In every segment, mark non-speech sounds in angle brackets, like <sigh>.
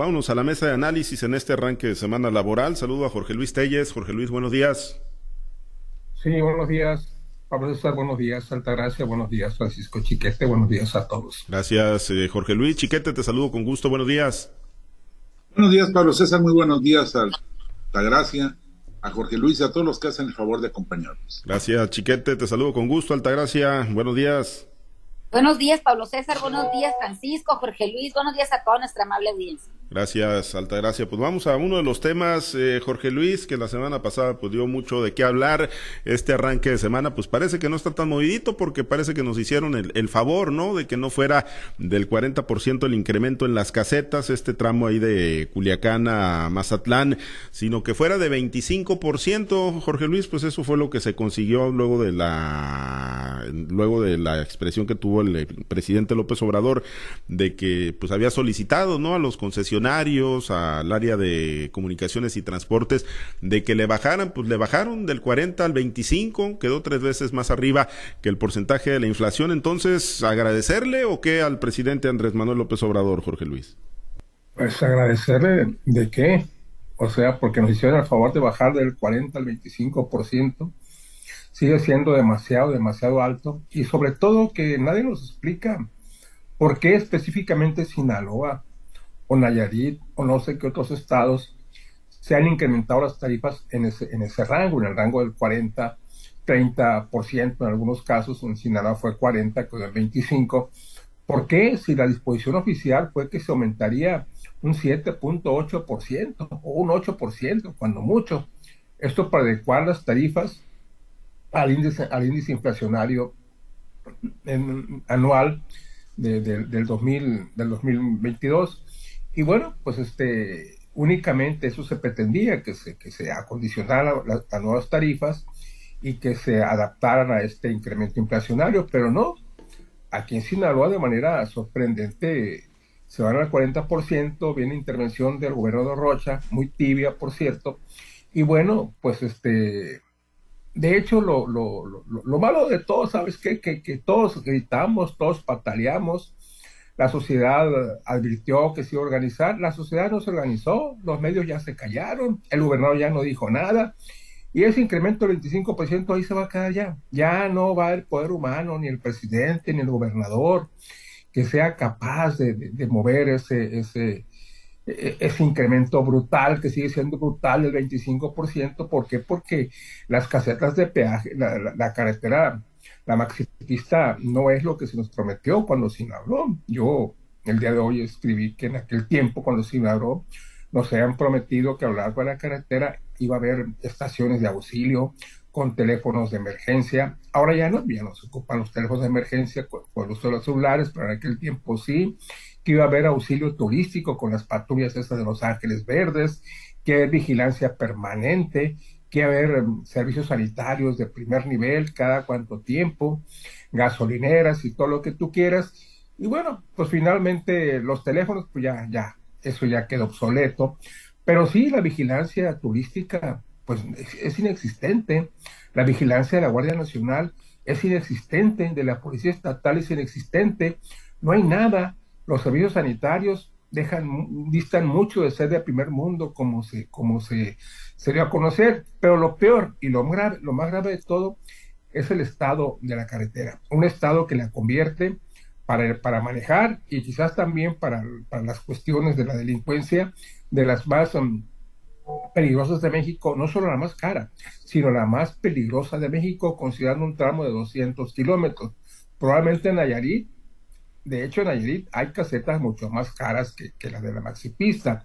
Vámonos a la mesa de análisis en este arranque de semana laboral. Saludo a Jorge Luis Telles. Jorge Luis, buenos días. Sí, buenos días. Pablo César, buenos días. Altagracia, buenos días. Francisco Chiquete, buenos días a todos. Gracias, eh, Jorge Luis. Chiquete, te saludo con gusto. Buenos días. Buenos días, Pablo César. Muy buenos días a Altagracia, a Jorge Luis y a todos los que hacen el favor de acompañarnos. Gracias, Chiquete. Te saludo con gusto. Altagracia, buenos días. Buenos días, Pablo César. Buenos días, Francisco, Jorge Luis. Buenos días a toda nuestra amable audiencia. Gracias, Altagracia. Pues vamos a uno de los temas, eh, Jorge Luis, que la semana pasada pues dio mucho de qué hablar. Este arranque de semana, pues parece que no está tan movidito porque parece que nos hicieron el, el favor, ¿no? De que no fuera del 40% el incremento en las casetas, este tramo ahí de Culiacán a Mazatlán, sino que fuera de 25%, Jorge Luis, pues eso fue lo que se consiguió luego de la, luego de la expresión que tuvo el presidente López Obrador de que pues había solicitado, ¿no? A los concesionarios al área de comunicaciones y transportes, de que le bajaran, pues le bajaron del 40 al 25, quedó tres veces más arriba que el porcentaje de la inflación. Entonces, ¿agradecerle o qué al presidente Andrés Manuel López Obrador, Jorge Luis? Pues agradecerle de qué, o sea, porque nos hicieron el favor de bajar del 40 al 25%, sigue siendo demasiado, demasiado alto, y sobre todo que nadie nos explica por qué específicamente Sinaloa o Nayarit o no sé qué otros estados se han incrementado las tarifas en ese, en ese rango, en el rango del 40, 30%, en algunos casos, en Sinaloa fue 40, con el 25. ¿Por qué? Si la disposición oficial fue que se aumentaría un 7.8% o un 8%, cuando mucho. Esto para adecuar las tarifas al índice, al índice inflacionario anual del, 2000, del 2022. Y bueno, pues este, únicamente eso se pretendía, que se, que se acondicionaran las nuevas tarifas y que se adaptaran a este incremento inflacionario, pero no. Aquí en Sinaloa, de manera sorprendente, se van al 40%, viene intervención del gobernador Rocha, muy tibia, por cierto, y bueno, pues este, de hecho, lo, lo, lo, lo malo de todo, ¿sabes qué? Que, que todos gritamos, todos pataleamos, la sociedad advirtió que se iba a organizar, la sociedad no se organizó, los medios ya se callaron, el gobernador ya no dijo nada, y ese incremento del 25% ahí se va a quedar ya. Ya no va el poder humano, ni el presidente, ni el gobernador, que sea capaz de, mover ese, ese, ese incremento brutal, que sigue siendo brutal del 25%. ¿Por qué? Porque las casetas de peaje, la, la carretera la maxipista no es lo que se nos prometió cuando se inauguró. Yo el día de hoy escribí que en aquel tiempo, cuando se inauguró, nos habían prometido que a lo largo de la carretera iba a haber estaciones de auxilio con teléfonos de emergencia. Ahora ya no, ya no se ocupan los teléfonos de emergencia con, el uso de los celulares, pero en aquel tiempo sí, que iba a haber auxilio turístico con las patrullas estas de Los Ángeles Verdes, que hay vigilancia permanente, que haber em, servicios sanitarios de primer nivel cada cuánto tiempo, gasolineras y todo lo que tú quieras. Y bueno, pues finalmente los teléfonos, pues ya, ya, eso ya quedó obsoleto. Pero sí, la vigilancia turística, pues es, inexistente. La vigilancia de la Guardia Nacional es inexistente, de la Policía Estatal es inexistente. No hay nada. Los servicios sanitarios dejan, distan mucho de ser de primer mundo como se, como se, dio a conocer, pero lo peor y lo, grave, lo más grave de todo es el estado de la carretera, un estado que la convierte para, para manejar y quizás también para, para las cuestiones de la delincuencia de las más um, peligrosas de México, no solo la más cara, sino la más peligrosa de México, considerando un tramo de 200 kilómetros. Probablemente en Nayarit de hecho, en Nayarit hay casetas mucho más caras que, las de la maxipista,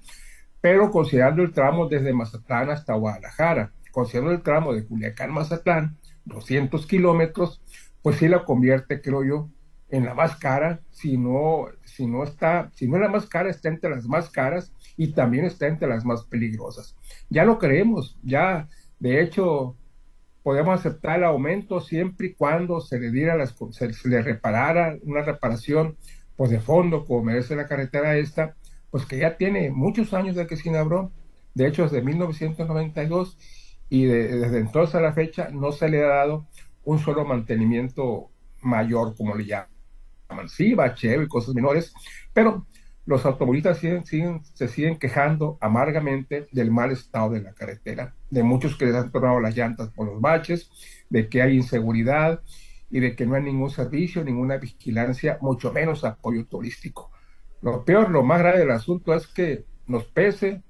pero considerando el tramo desde Mazatlán hasta Guadalajara, considerando el tramo de Culiacán-Mazatlán, 200 kilómetros, pues sí la convierte, creo yo, en la más cara, si no, si no está, si no es la más cara, está entre las más caras y también está entre las más peligrosas. Ya lo creemos, ya, de hecho, podemos aceptar el aumento siempre y cuando se le diera las, se, le reparara una reparación pues de fondo como merece la carretera esta pues que ya tiene muchos años de que se inauguró. De hecho desde 1992 y desde entonces a la fecha no se le ha dado un solo mantenimiento mayor como le llaman. Sí bacheo y cosas menores pero los automovilistas siguen, se siguen quejando amargamente del mal estado de la carretera, de muchos que les han tornado las llantas por los baches, de que hay inseguridad y de que no hay ningún servicio, ninguna vigilancia, mucho menos apoyo turístico. Lo peor, lo más grave del asunto es que nos pese,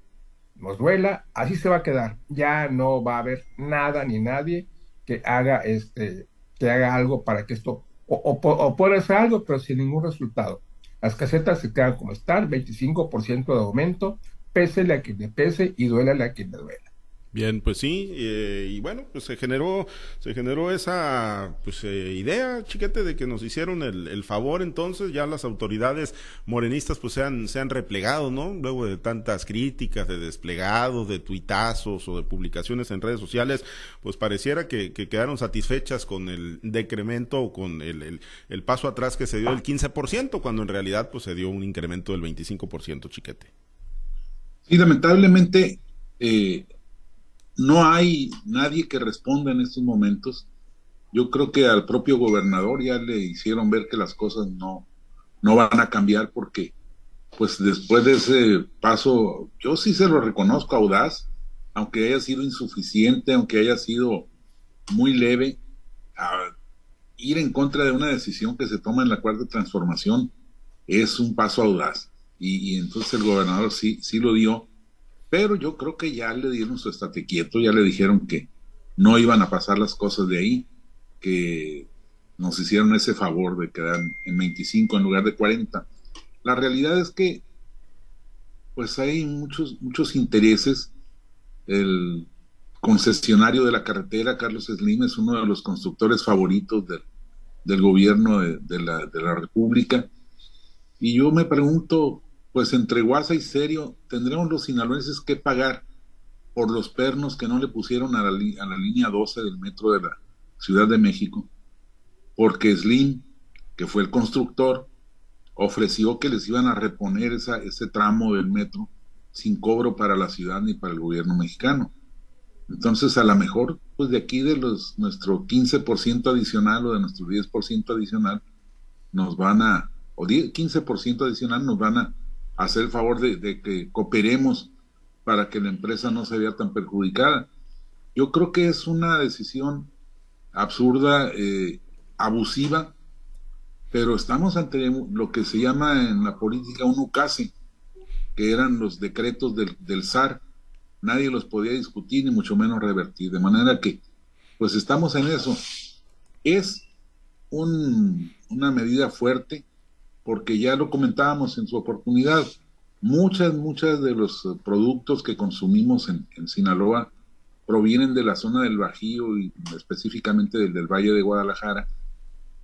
nos duela, así se va a quedar. Ya no va a haber nada ni nadie que haga este, que haga algo para que esto, o, o puede hacer algo, pero sin ningún resultado. Las casetas se quedan como están, 25% de aumento, pese a quien le pese y duele a quien le duela. Bien, pues sí, eh, y bueno, pues se generó, se generó esa pues eh, idea, chiquete, de que nos hicieron el, favor, entonces ya las autoridades morenistas pues se han, se han replegado, ¿no? Luego de tantas críticas, de desplegados, de tuitazos o de publicaciones en redes sociales, pues pareciera que, que quedaron satisfechas con el decremento o con el, el, el paso atrás que se dio del 15%, cuando en realidad pues se dio un incremento del 25%, chiquete. Sí, lamentablemente, eh, no hay nadie que responda en estos momentos. Yo creo que al propio gobernador ya le hicieron ver que las cosas no, no van a cambiar porque, pues después de ese paso, yo sí se lo reconozco audaz, aunque haya sido insuficiente, aunque haya sido muy leve, ir en contra de una decisión que se toma en la cuarta transformación es un paso audaz. Y, y entonces el gobernador sí, sí lo dio pero yo creo que ya le dieron su estate quieto, ya le dijeron que no iban a pasar las cosas de ahí, que nos hicieron ese favor de quedar en 25 en lugar de 40. La realidad es que pues hay muchos, muchos intereses. El concesionario de la carretera, Carlos Slim, es uno de los constructores favoritos del, gobierno de, la, de la República. Y yo me pregunto, pues entre Guasa y Serio tendremos los sinaloenses que pagar por los pernos que no le pusieron a la, línea 12 del metro de la Ciudad de México, porque Slim, que fue el constructor, ofreció que les iban a reponer esa, ese tramo del metro sin cobro para la ciudad ni para el gobierno mexicano. Entonces, a lo mejor, pues de aquí de los nuestro 15% adicional o de nuestro 10% adicional, nos van a, o 10, 15% adicional nos van a hacer el favor de, que cooperemos para que la empresa no se vea tan perjudicada. Yo creo que es una decisión absurda, eh, abusiva, pero estamos ante lo que se llama en la política un ucase, que eran los decretos del, del. Nadie los podía discutir ni mucho menos revertir. De manera que, pues estamos en eso. Es un, una medida fuerte, porque ya lo comentábamos en su oportunidad, muchas, muchas de los eh, productos que consumimos en, Sinaloa provienen de la zona del Bajío y específicamente del, del Valle de Guadalajara,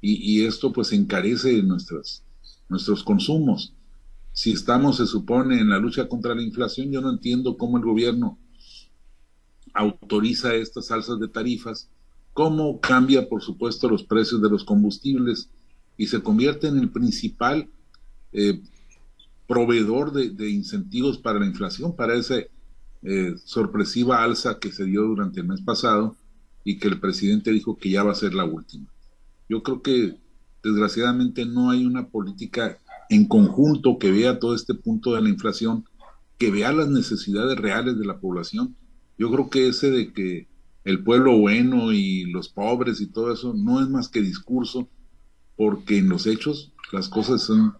y, esto pues encarece nuestros consumos. Si estamos, se supone, en la lucha contra la inflación, yo no entiendo cómo el gobierno autoriza estas alzas de tarifas, cómo cambia, por supuesto, los precios de los combustibles, y se convierte en el principal eh, proveedor de, incentivos para la inflación, para esa eh, sorpresiva alza que se dio durante el mes pasado y que el presidente dijo que ya va a ser la última. Yo creo que desgraciadamente no hay una política en conjunto que vea todo este punto de la inflación, que vea las necesidades reales de la población. Yo creo que ese de que el pueblo bueno y los pobres y todo eso no es más que discurso porque en los hechos las cosas son,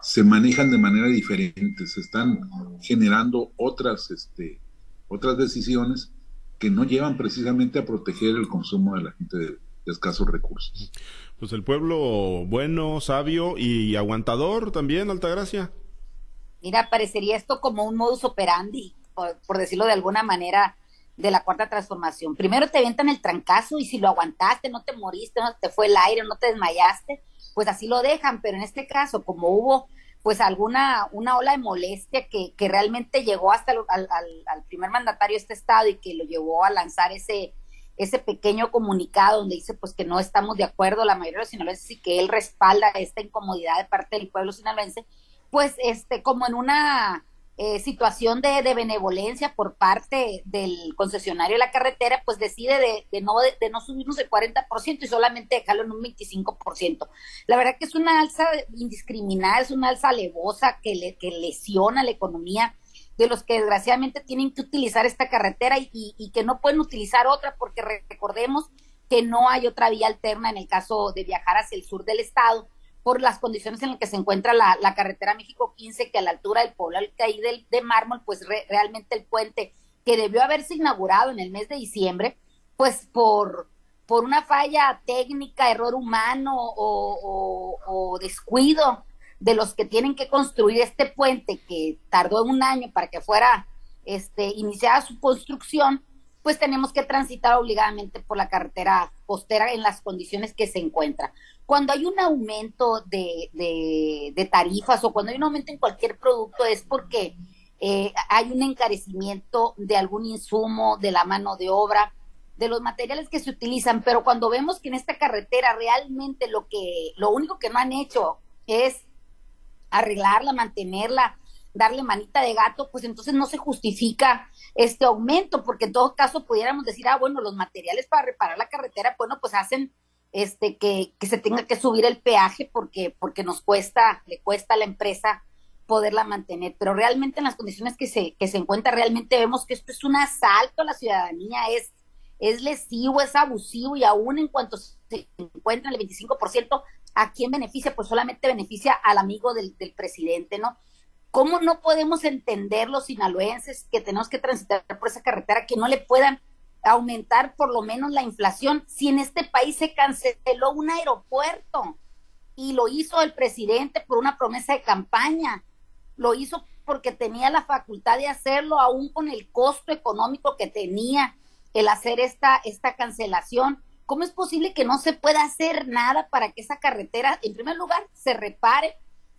se manejan de manera diferente, se están generando otras, este, otras decisiones que no llevan precisamente a proteger el consumo de la gente de, escasos recursos. Pues el pueblo bueno, sabio y aguantador también, Altagracia. Mira, parecería esto como un modus operandi, por decirlo de alguna manera, de la cuarta transformación. Primero te avientan el trancazo y si lo aguantaste, no te moriste, no te fue el aire, no te desmayaste, pues así lo dejan, pero en este caso, como hubo pues alguna una ola de molestia que, que realmente llegó hasta al, al, primer mandatario de este estado y que lo llevó a lanzar ese ese pequeño comunicado donde dice pues que no estamos de acuerdo la mayoría de los sinaloenses y que él respalda esta incomodidad de parte del pueblo sinaloense, pues este como en una eh, situación de, benevolencia por parte del concesionario de la carretera, pues decide de, no, de, no subirnos el 40% y solamente dejarlo en un 25%. La verdad que es una alza indiscriminada, es una alza alevosa que, le, que lesiona la economía de los que desgraciadamente tienen que utilizar esta carretera y, y, que no pueden utilizar otra porque recordemos que no hay otra vía alterna en el caso de viajar hacia el sur del estado por las condiciones en las que se encuentra la, carretera México 15, que a la altura del pueblo caí de mármol, pues realmente el puente que debió haberse inaugurado en el mes de diciembre, pues por, por una falla técnica, error humano o, o, descuido de los que tienen que construir este puente que tardó un año para que fuera este, iniciada su construcción, pues tenemos que transitar obligadamente por la carretera costera en las condiciones que se encuentra. Cuando hay un aumento de, de, tarifas o cuando hay un aumento en cualquier producto es porque eh, hay un encarecimiento de algún insumo, de la mano de obra, de los materiales que se utilizan, pero cuando vemos que en esta carretera realmente lo que, lo único que no han hecho es arreglarla, mantenerla, darle manita de gato, pues entonces no se justifica este aumento, porque en todo caso pudiéramos decir, ah, bueno, los materiales para reparar la carretera, bueno, pues hacen este que, que se tenga que subir el peaje porque, porque nos cuesta, le cuesta a la empresa poderla mantener, pero realmente en las condiciones que se, que se encuentra, realmente vemos que esto es un asalto a la ciudadanía, es, es lesivo, es abusivo y aún en cuanto se encuentra el 25%, ¿a quién beneficia? Pues solamente beneficia al amigo del, del presidente, ¿no? ¿Cómo no podemos entender los sinaloenses que tenemos que transitar por esa carretera que no le puedan aumentar por lo menos la inflación si en este país se canceló un aeropuerto y lo hizo el presidente por una promesa de campaña? Lo hizo porque tenía la facultad de hacerlo aún con el costo económico que tenía el hacer esta, esta cancelación. ¿Cómo es posible que no se pueda hacer nada para que esa carretera, en primer lugar, se repare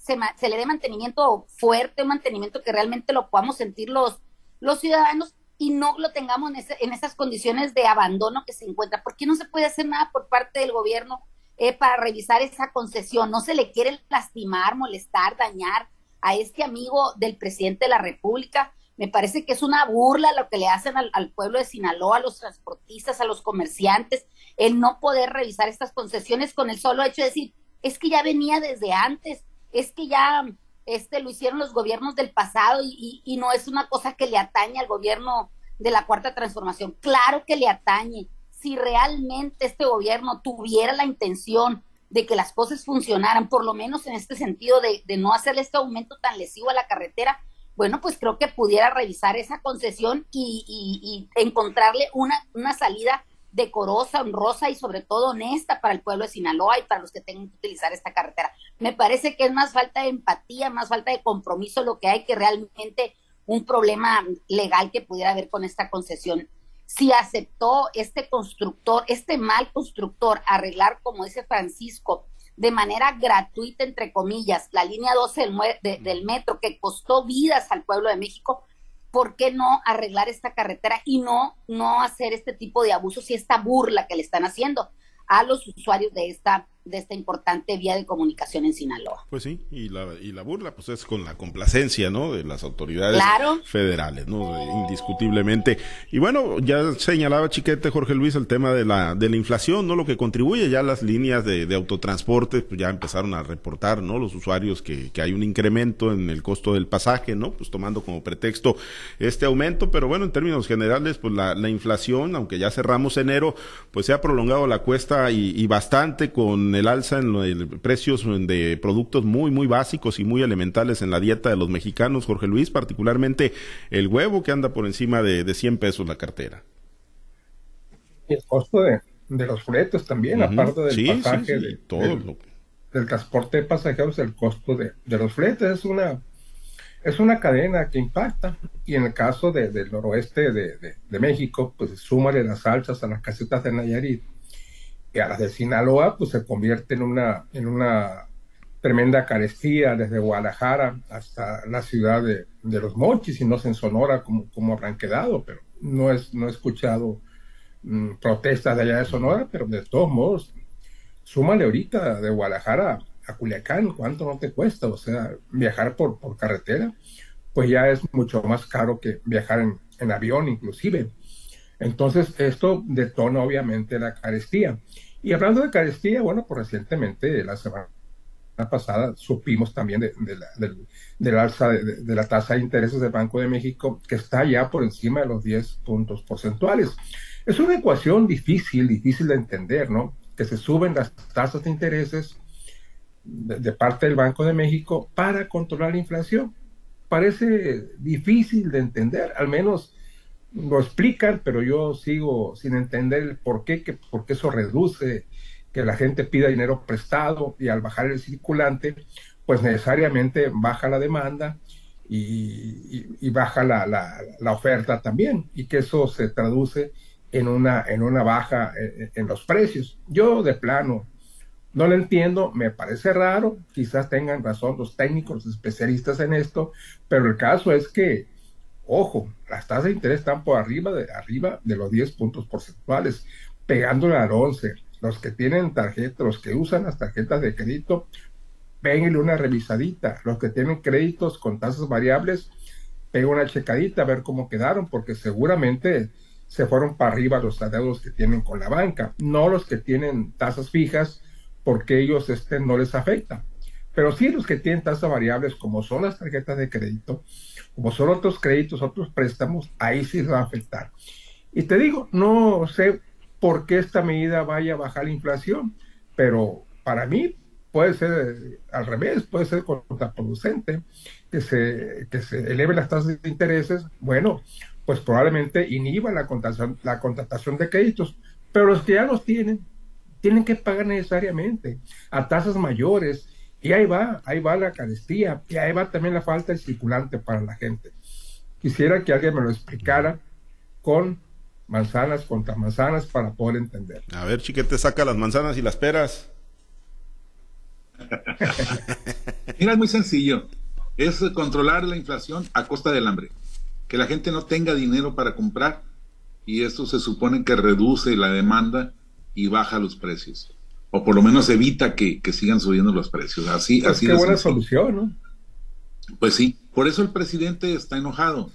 se, le dé mantenimiento fuerte, mantenimiento que realmente lo podamos sentir los, los ciudadanos y no lo tengamos en, en esas condiciones de abandono que se encuentra. ¿Por qué no se puede hacer nada por parte del gobierno eh, para revisar esa concesión? No se le quiere lastimar, molestar, dañar a este amigo del presidente de la República. Me parece que es una burla lo que le hacen al, pueblo de Sinaloa, a los transportistas, a los comerciantes, el no poder revisar estas concesiones con el solo hecho de decir, es que ya venía desde antes, es que ya este lo hicieron los gobiernos del pasado y, no es una cosa que le atañe al gobierno de la cuarta transformación. Claro que le atañe. Si realmente este gobierno tuviera la intención de que las cosas funcionaran, por lo menos en este sentido de, no hacer este aumento tan lesivo a la carretera, bueno, pues creo que pudiera revisar esa concesión y, encontrarle una salida decorosa, honrosa y sobre todo honesta para el pueblo de Sinaloa y para los que tengan que utilizar esta carretera. Me parece que es más falta de empatía, más falta de compromiso lo que hay que realmente un problema legal que pudiera haber con esta concesión. Si aceptó este constructor, este mal constructor, arreglar, como dice Francisco, de manera gratuita, entre comillas, la línea 12 del, del metro que costó vidas al pueblo de México, ¿por qué no arreglar esta carretera y no, no hacer este tipo de abusos y esta burla que le están haciendo a los usuarios de esta de esta importante vía de comunicación en Sinaloa. Pues sí, y la, y la burla pues es con la complacencia, ¿no? De las autoridades federales, ¿no? Indiscutiblemente. Y bueno, ya señalaba Chiquete Jorge Luis el tema de la, de la inflación, ¿no? Lo que contribuye ya las líneas de, de autotransporte, pues ya empezaron a reportar, ¿no? Los usuarios que, que hay un incremento en el costo del pasaje, ¿no? Pues tomando como pretexto este aumento, pero bueno, en términos generales, pues la, la inflación, aunque ya cerramos enero, pues se ha prolongado la cuesta y, y bastante con el alza en los precios de productos muy, muy básicos y muy elementales en la dieta de los mexicanos, Jorge Luis, particularmente el huevo que anda por encima de, de 100 pesos la cartera. Y el costo de, los fletes también, aparte del pasaje, todo del, transporte de pasajeros, el costo de, los fletes es una es una cadena que impacta y en el caso del noroeste de, de, México, pues súmale las salsas a las casetas de Nayarit a las de Sinaloa, pues se convierte en una, en una tremenda carestía desde Guadalajara hasta la ciudad de, Los Mochis, y no sé en Sonora como, como habrán quedado, pero no, es, no he escuchado mm, protestas de allá de Sonora, pero de todos modos, súmale ahorita de Guadalajara a Culiacán, ¿cuánto no te cuesta? O sea, viajar por, por carretera, pues ya es mucho más caro que viajar en, en avión inclusive. Entonces, esto detona obviamente la carestía. Y hablando de carestía, bueno, pues recientemente, la semana pasada, supimos también de, la, alza de, la tasa de intereses del Banco de México, que está ya por encima de los 10 puntos porcentuales. Es una ecuación difícil, difícil de entender, ¿no? Que se suben las tasas de intereses de parte del Banco de México para controlar la inflación. Parece difícil de entender, al menos lo explican, pero yo sigo sin entender el por qué, que, por qué eso reduce que la gente pida dinero prestado y al bajar el circulante, pues necesariamente baja la demanda y, baja la, la, oferta también, y que eso se traduce en una, en una baja en, en los precios. Yo de plano no lo entiendo, me parece raro, quizás tengan razón los técnicos, especialistas en esto, pero el caso es que Ojo, las tasas de interés están por arriba de, arriba de los 10 puntos porcentuales, pegándole al 11. Los que tienen tarjeta, los que usan las tarjetas de crédito, péguenle una revisadita. Los que tienen créditos con tasas variables, peguen una checadita a ver cómo quedaron, porque seguramente se fueron para arriba los adeudos que tienen con la banca, no los que tienen tasas fijas, porque ellos este, no les afecta. Pero sí los que tienen tasas variables, como son las tarjetas de crédito, como son otros créditos, otros préstamos, ahí sí va a afectar. Y te digo, no sé por qué esta medida vaya a bajar la inflación, pero para mí puede ser al revés, puede ser contraproducente que se, que se eleven las tasas de intereses, bueno, pues probablemente inhiba la contratación, la contratación de créditos, pero los que ya los tienen, tienen que pagar necesariamente a tasas mayores y ahí va, ahí va la carestía, y ahí va también la falta de circulante para la gente. Quisiera que alguien me lo explicara con manzanas contra manzanas para poder entender. A ver, chiquete, saca las manzanas y las peras. <laughs> Mira, es muy sencillo. Es controlar la inflación a costa del hambre. Que la gente no tenga dinero para comprar y esto se supone que reduce la demanda y baja los precios o por lo menos evita que, sigan subiendo los precios. Así, pues así qué buena solución, ¿no? Pues sí, por eso el presidente está enojado.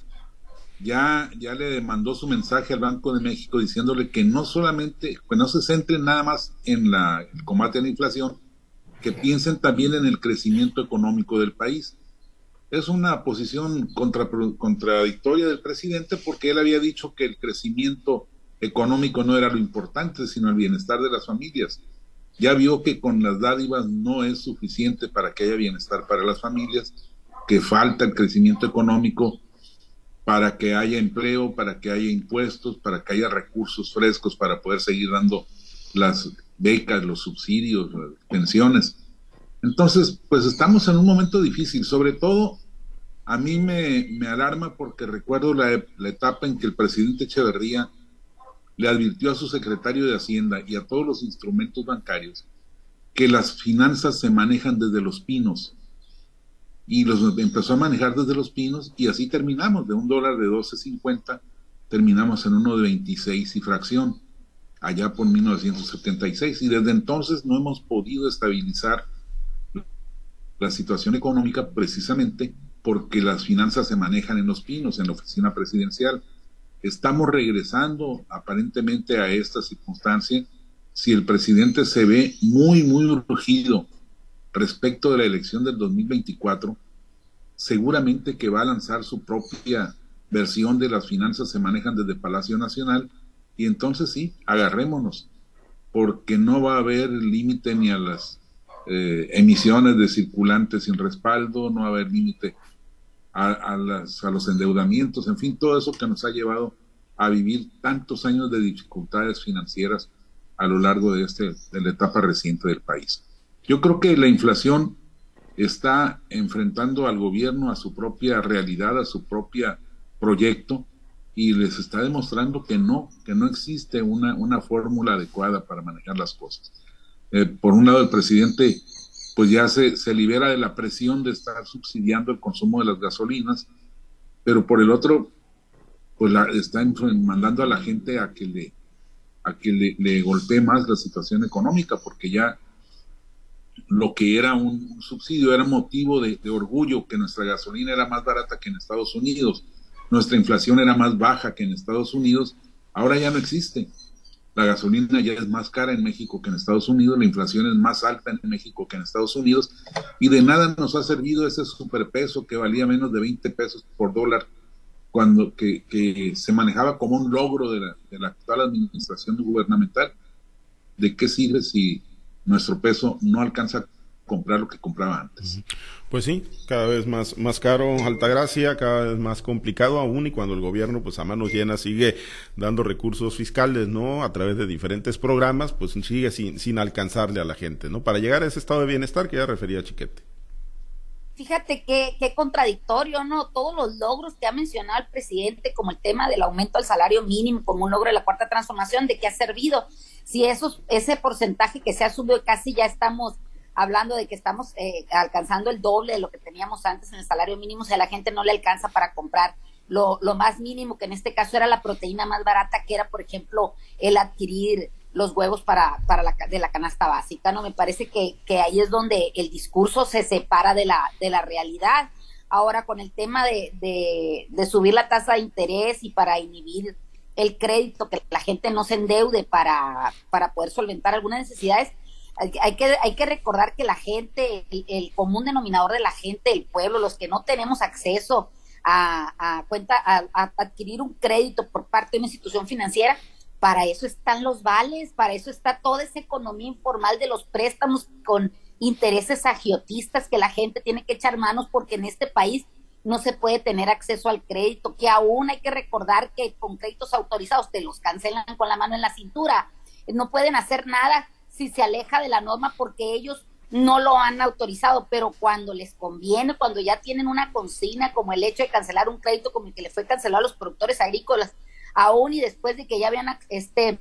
Ya, ya le mandó su mensaje al Banco de México diciéndole que no solamente, que no se centren nada más en la, el combate a la inflación, que piensen también en el crecimiento económico del país. Es una posición contra, contradictoria del presidente porque él había dicho que el crecimiento económico no era lo importante, sino el bienestar de las familias ya vio que con las dádivas no es suficiente para que haya bienestar para las familias, que falta el crecimiento económico para que haya empleo, para que haya impuestos, para que haya recursos frescos para poder seguir dando las becas, los subsidios, las pensiones. Entonces, pues estamos en un momento difícil, sobre todo a mí me, me alarma porque recuerdo la, la etapa en que el presidente Echeverría le advirtió a su secretario de Hacienda y a todos los instrumentos bancarios que las finanzas se manejan desde los pinos. Y los empezó a manejar desde los pinos y así terminamos, de un dólar de 12.50, terminamos en uno de 26 y fracción, allá por 1976. Y desde entonces no hemos podido estabilizar la situación económica precisamente porque las finanzas se manejan en los pinos, en la oficina presidencial. Estamos regresando aparentemente a esta circunstancia si el presidente se ve muy, muy urgido respecto de la elección del 2024, seguramente que va a lanzar su propia versión de las finanzas se manejan desde Palacio Nacional y entonces sí, agarrémonos, porque no va a haber límite ni a las eh, emisiones de circulantes sin respaldo, no va a haber límite a, los endeudamientos, en fin, todo eso que nos ha llevado a vivir tantos años de dificultades financieras a lo largo de, este, de la etapa reciente del país. Yo creo que la inflación está enfrentando al gobierno a su propia realidad, a su propio proyecto, y les está demostrando que no, que no existe una, una fórmula adecuada para manejar las cosas. Eh, por un lado, el presidente pues ya se, se libera de la presión de estar subsidiando el consumo de las gasolinas, pero por el otro, pues la, está mandando a la gente a que le a que le, golpee más la situación económica, porque ya lo que era un subsidio, era motivo de, orgullo que nuestra gasolina era más barata que en Estados Unidos, nuestra inflación era más baja que en Estados Unidos, ahora ya no existe. La gasolina ya es más cara en México que en Estados Unidos, la inflación es más alta en México que en Estados Unidos, y de nada nos ha servido ese superpeso que valía menos de 20 pesos por dólar cuando que, se manejaba como un logro de la, de la actual administración gubernamental. ¿De qué sirve si nuestro peso no alcanza comprar lo que compraba antes? Pues sí, cada vez más, más caro Altagracia, cada vez más complicado aún y cuando el gobierno pues a manos llenas sigue dando recursos fiscales, ¿no? A través de diferentes programas, pues sigue sin, sin alcanzarle a la gente, ¿no? Para llegar a ese estado de bienestar que ya refería Chiquete fíjate qué, qué contradictorio, ¿no? Todos los logros que ha mencionado el presidente, como el tema del aumento al salario mínimo, como un logro de la cuarta transformación, ¿de qué ha servido? Si esos, ese porcentaje que se ha subido casi ya estamos hablando de que estamos eh, alcanzando el doble de lo que teníamos antes en el salario mínimo, o sea, la gente no le alcanza para comprar lo, lo más mínimo, que en este caso era la proteína más barata, que era, por ejemplo, el adquirir los huevos para, para la, de la canasta básica, ¿no? Me parece que, que ahí es donde el discurso se separa de la, de la realidad. Ahora, con el tema de, de, subir la tasa de interés y para inhibir el crédito, que la gente no se endeude para, para poder solventar algunas necesidades, hay, que, hay que recordar que la gente, el, común denominador de la gente, el pueblo, los que no tenemos acceso a, a cuenta, a adquirir un crédito por parte de una institución financiera, para eso están los vales, para eso está toda esa economía informal de los préstamos con intereses agiotistas que la gente tiene que echar manos porque en este país no se puede tener acceso al crédito, que aún hay que recordar que con créditos autorizados te los cancelan con la mano en la cintura. No pueden hacer nada si se aleja de la norma porque ellos no lo han autorizado, pero cuando les conviene, cuando ya tienen una consigna como el hecho de cancelar un crédito como el que le fue cancelado a los productores agrícolas, aún y después de que ya habían este,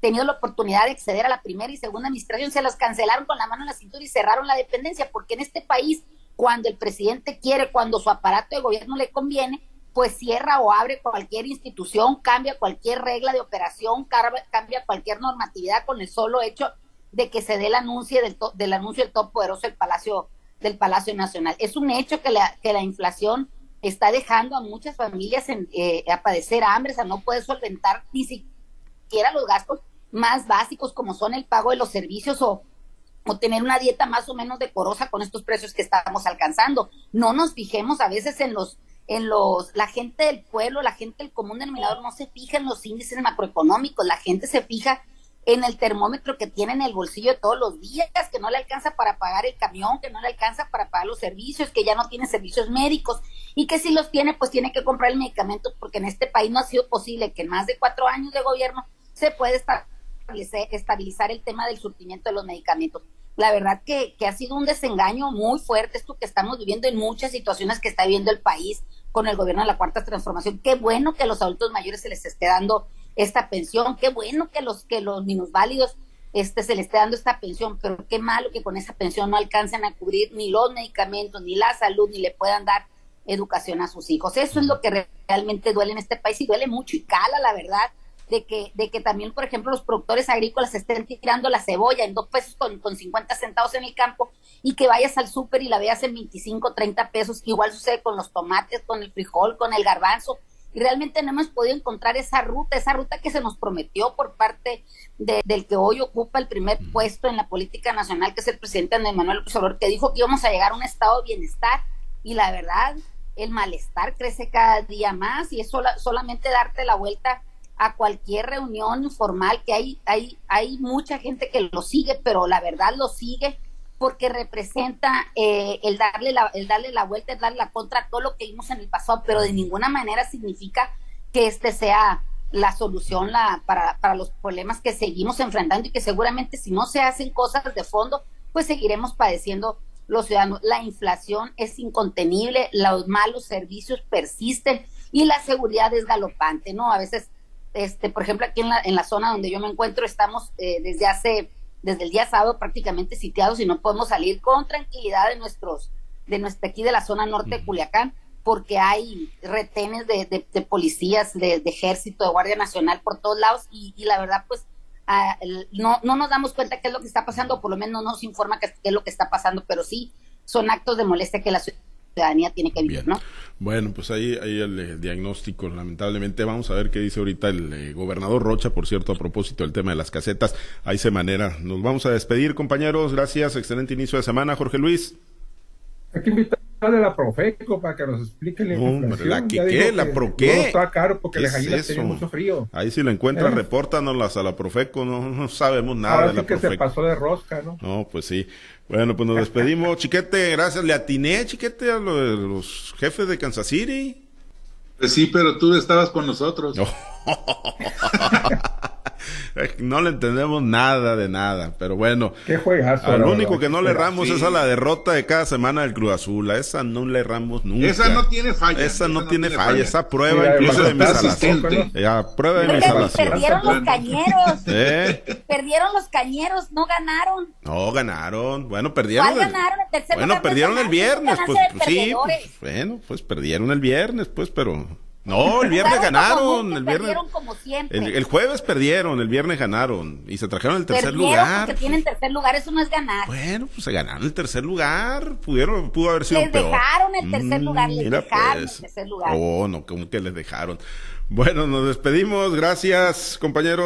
tenido la oportunidad de acceder a la primera y segunda administración, se los cancelaron con la mano en la cintura y cerraron la dependencia, porque en este país, cuando el presidente quiere, cuando su aparato de gobierno le conviene, pues cierra o abre cualquier institución, cambia cualquier regla de operación, cambia cualquier normatividad con el solo hecho de que se dé el anuncio del, del anuncio del top poderoso del Palacio del Palacio Nacional. Es un hecho que la, que la inflación está dejando a muchas familias en, eh, a padecer hambre, o sea, no puede solventar ni siquiera los gastos más básicos como son el pago de los servicios o, o tener una dieta más o menos decorosa con estos precios que estamos alcanzando. No nos fijemos a veces en los en los la gente del pueblo, la gente del común denominador no se fija en los índices macroeconómicos, la gente se fija en el termómetro que tiene en el bolsillo de todos los días, que no le alcanza para pagar el camión, que no le alcanza para pagar los servicios, que ya no tiene servicios médicos y que si los tiene, pues tiene que comprar el medicamento porque en este país no ha sido posible que en más de cuatro años de gobierno se pueda estabilizar el tema del surtimiento de los medicamentos. La verdad que, que ha sido un desengaño muy fuerte esto que estamos viviendo en muchas situaciones que está viviendo el país con el gobierno de la Cuarta Transformación. Qué bueno que a los adultos mayores se les esté dando esta pensión, qué bueno que los que los minusválidos este se les esté dando esta pensión, pero qué malo que con esa pensión no alcancen a cubrir ni los medicamentos, ni la salud, ni le puedan dar educación a sus hijos. Eso es lo que realmente duele en este país y duele mucho y cala, la verdad, de que, de que también, por ejemplo, los productores agrícolas estén tirando la cebolla en dos pesos con, con 50 centavos en el campo y que vayas al súper y la veas en 25, 30 pesos. Igual sucede con los tomates, con el frijol, con el garbanzo y realmente no hemos podido encontrar esa ruta, esa ruta que se nos prometió por parte del que hoy ocupa el primer puesto en la política nacional, que es el presidente Andrés Manuel López Obrador, que dijo que íbamos a llegar a un estado de bienestar y la verdad, el malestar crece cada día más y es solamente darte la vuelta a cualquier reunión informal que hay, hay, hay mucha gente que lo sigue, pero la verdad lo sigue porque representa eh, el, darle la, el darle la vuelta, el darle la contra todo lo que vimos en el pasado, pero de ninguna manera significa que este sea la solución la, para, para los problemas que seguimos enfrentando y que seguramente si no se hacen cosas de fondo, pues seguiremos padeciendo los ciudadanos. La inflación es incontenible, los malos servicios persisten y la seguridad es galopante, ¿no? A veces, este, por ejemplo, aquí en la, en la zona donde yo me encuentro, estamos eh, desde hace desde el día sábado prácticamente sitiados y no podemos salir con tranquilidad de nuestros, de nuestra aquí de la zona norte de Culiacán, porque hay retenes de, de, policías, de, ejército, de Guardia Nacional por todos lados y, la verdad pues ah, no, no nos damos cuenta qué es lo que está pasando, por lo menos no nos informa qué, es lo que está pasando, pero sí son actos de molestia que la ciudadanía tiene que vivir, ¿no? Bueno, pues ahí, ahí el, eh, diagnóstico, lamentablemente. Vamos a ver qué dice ahorita el eh, gobernador Rocha, por cierto, a propósito del tema de las casetas. Ahí se manera. Nos vamos a despedir, compañeros. Gracias. Excelente inicio de semana, Jorge Luis. Hay que invitarle a la Profeco para que nos explique la inflación. ¿La que qué? ¿La pro qué? está caro porque las gallinas tienen mucho frío. Ahí si lo encuentra, ¿Eh? repórtanos a la Profeco. No, no sabemos nada Ahora de la sí que se pasó de rosca, ¿no? No, pues sí. Bueno, pues nos despedimos. <laughs> chiquete, gracias. Le atiné, chiquete, a los jefes de Kansas City. Pues sí, pero tú estabas con nosotros. <laughs> <laughs> no le entendemos nada de nada, pero bueno. Qué juegazo. Al único que no le erramos es a la derrota de cada semana del Cruz Azul. A esa no le erramos nunca. Esa no tiene falla. Esa, no, tiene, falla. Esa prueba incluso de mi salación. Ya, prueba de mi salación. Perdieron los cañeros. <laughs> ¿Eh? Perdieron los cañeros, no ganaron. No, ganaron. Bueno, perdieron. ¿Cuál ganaron? El tercer bueno, perdieron el viernes. Pues, pues sí, pues, bueno, pues perdieron el viernes, pues, pero no, el viernes ganaron. El viernes. Como siempre. El, jueves perdieron, el viernes ganaron. Y se trajeron el tercer lugar. Porque tienen tercer lugar, eso no es ganar. Bueno, pues se ganaron el tercer lugar. Pudieron, pudo haber sido les peor. dejaron el tercer lugar, les dejaron el pues. tercer lugar. Oh, no, como que les dejaron. Bueno, nos despedimos. Gracias, compañeros.